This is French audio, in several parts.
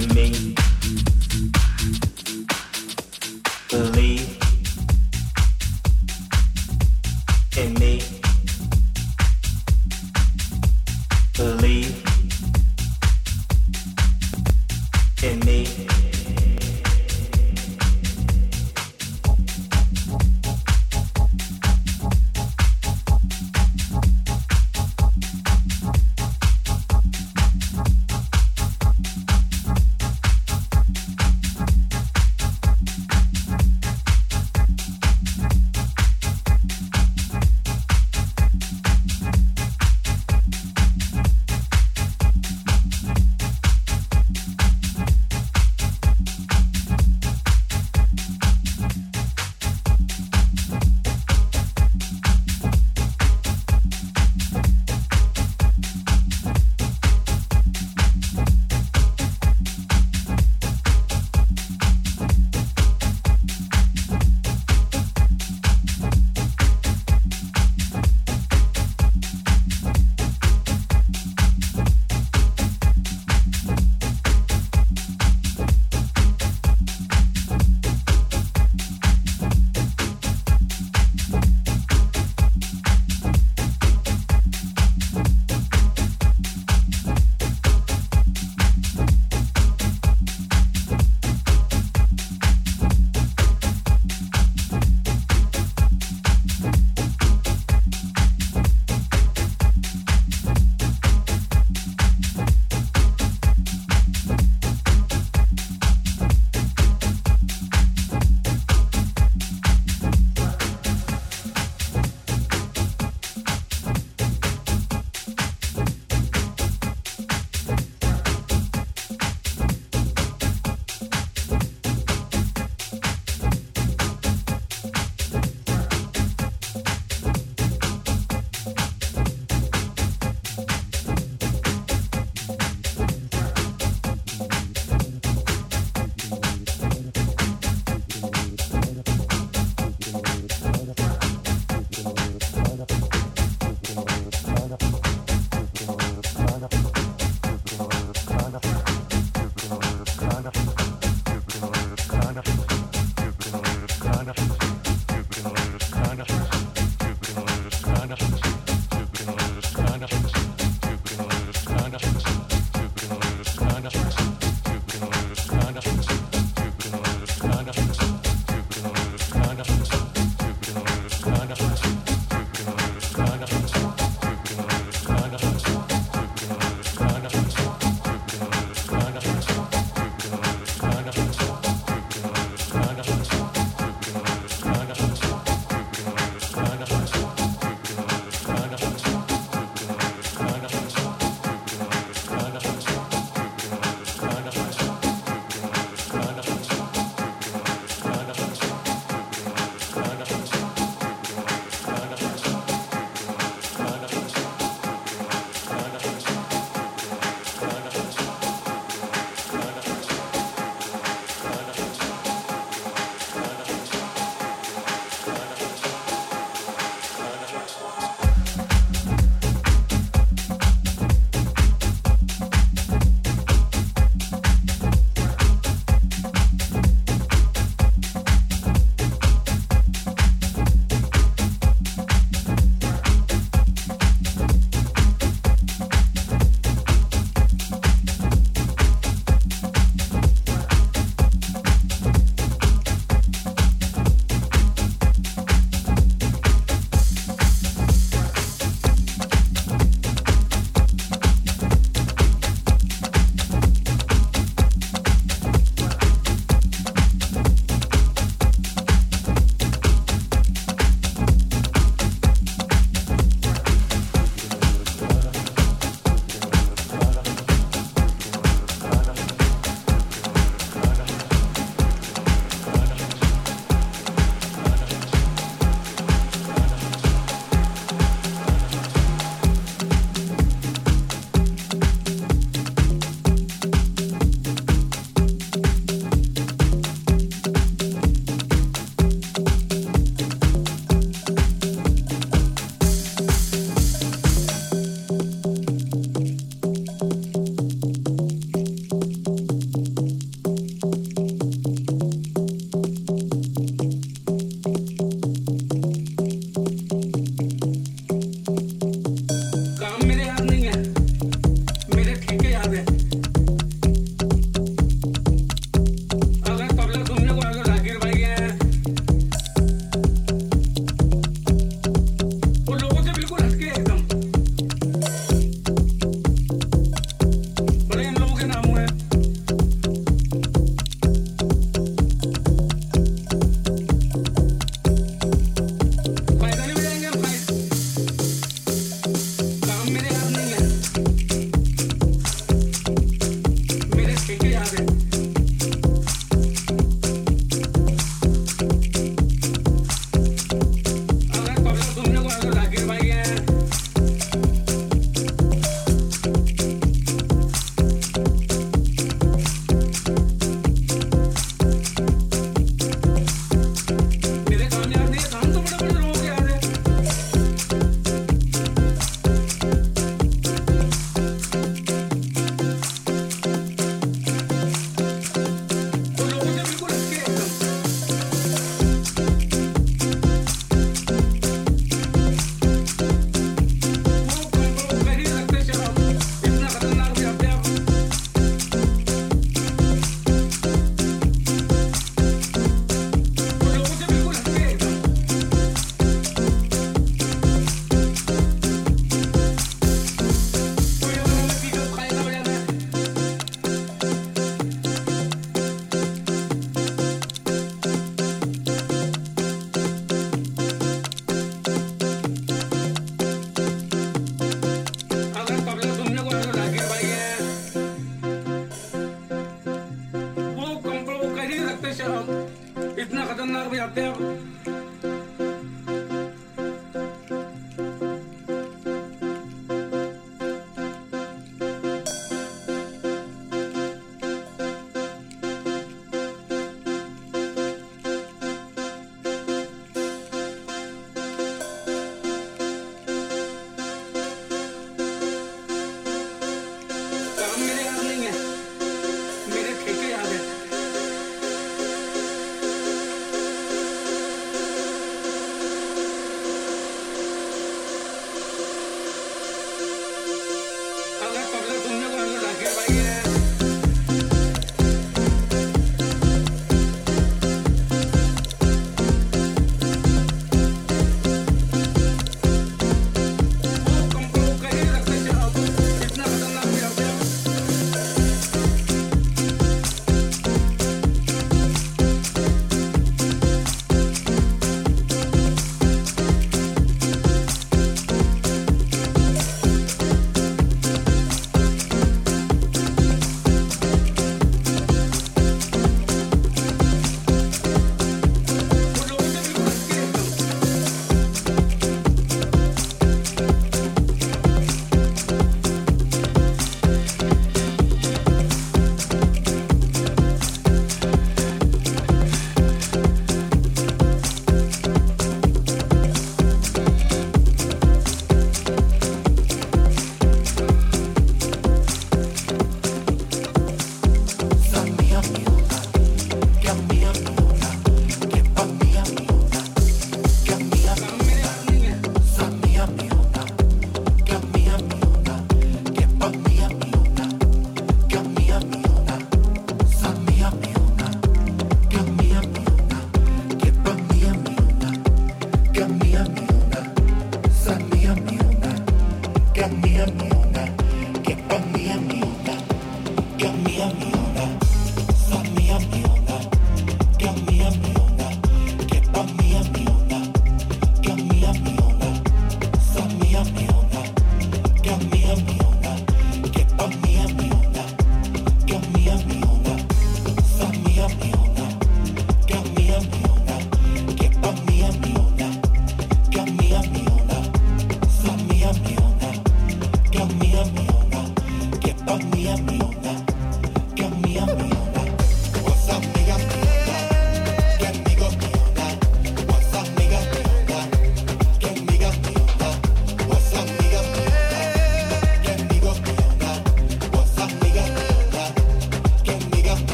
to me.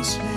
promise me.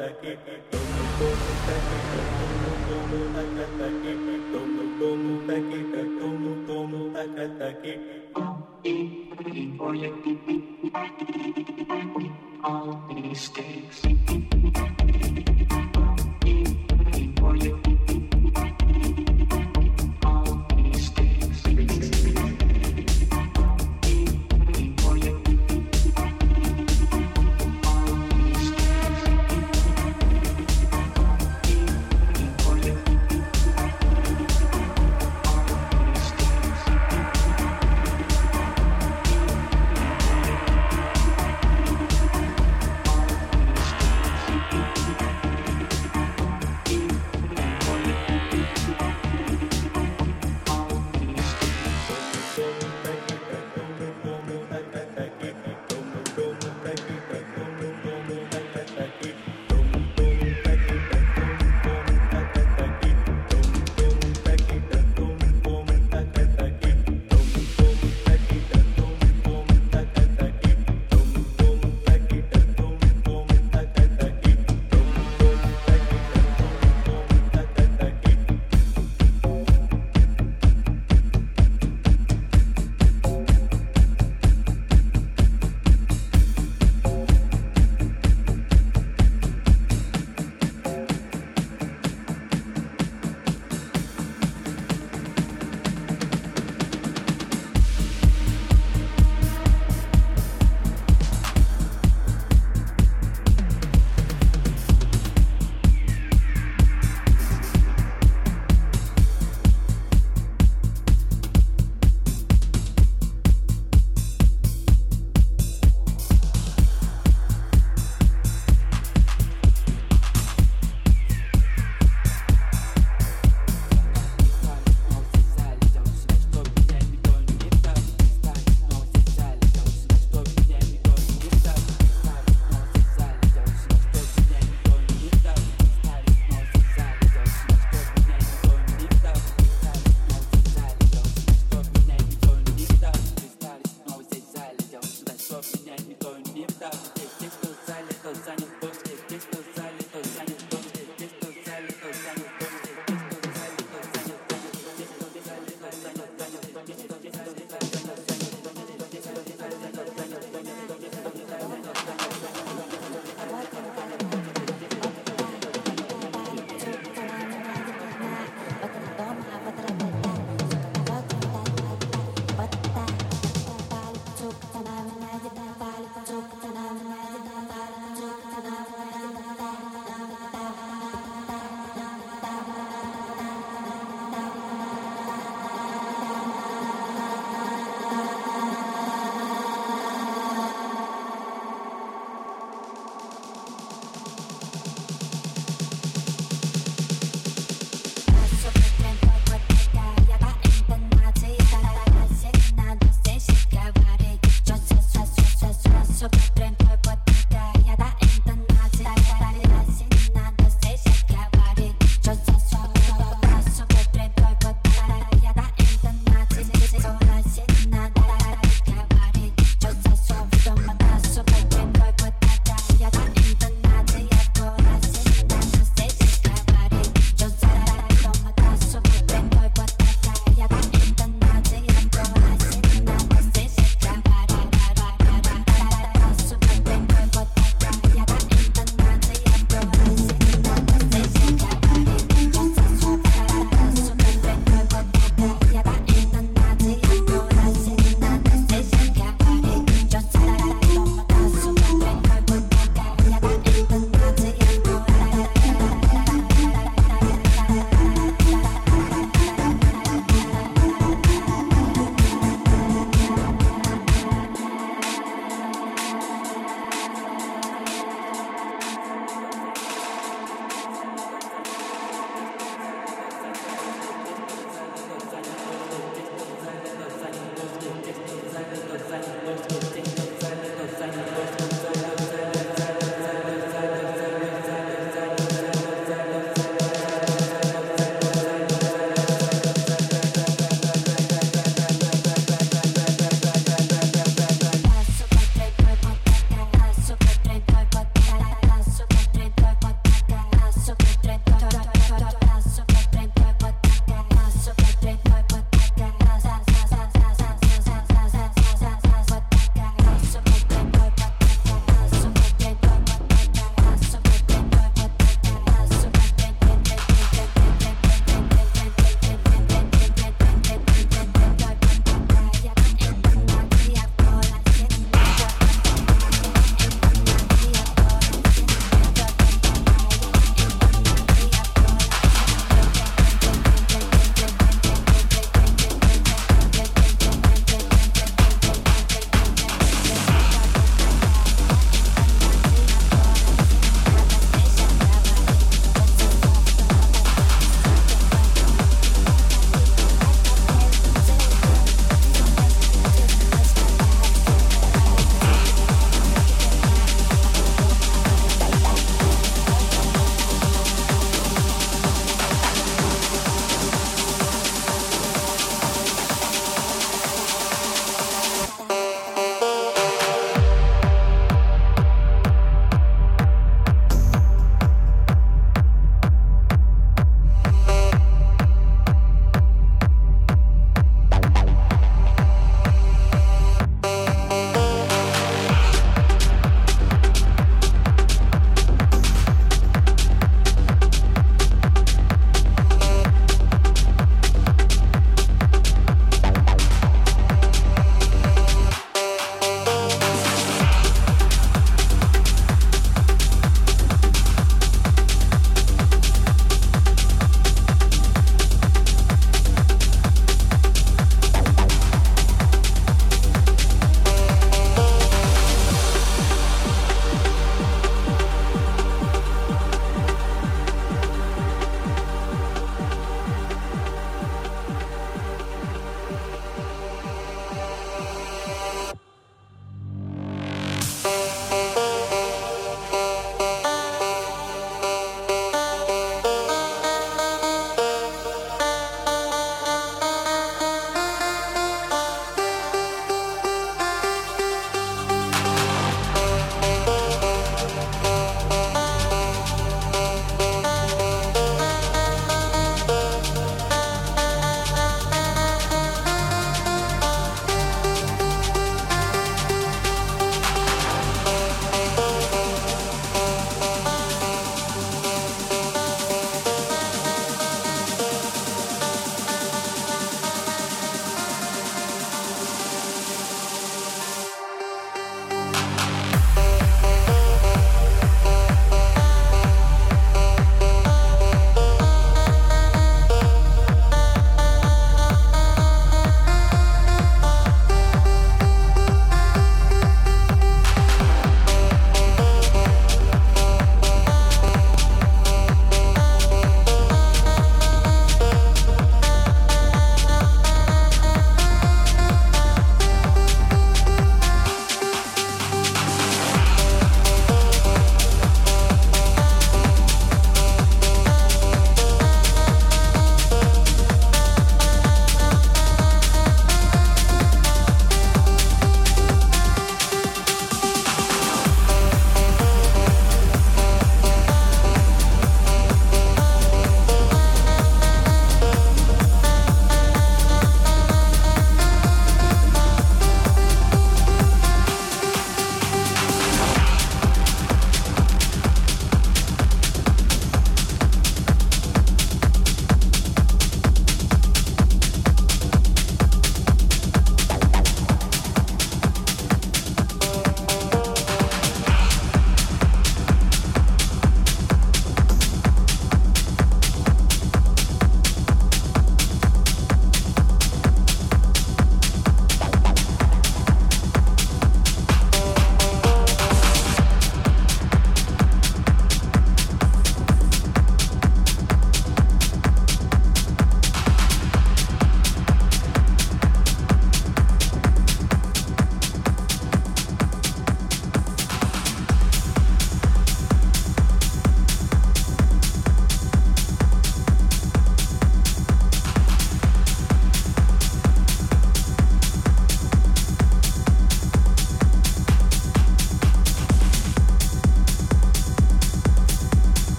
तक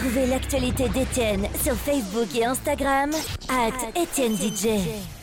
Retrouvez l'actualité d'Étienne sur Facebook et Instagram, at Étienne DJ.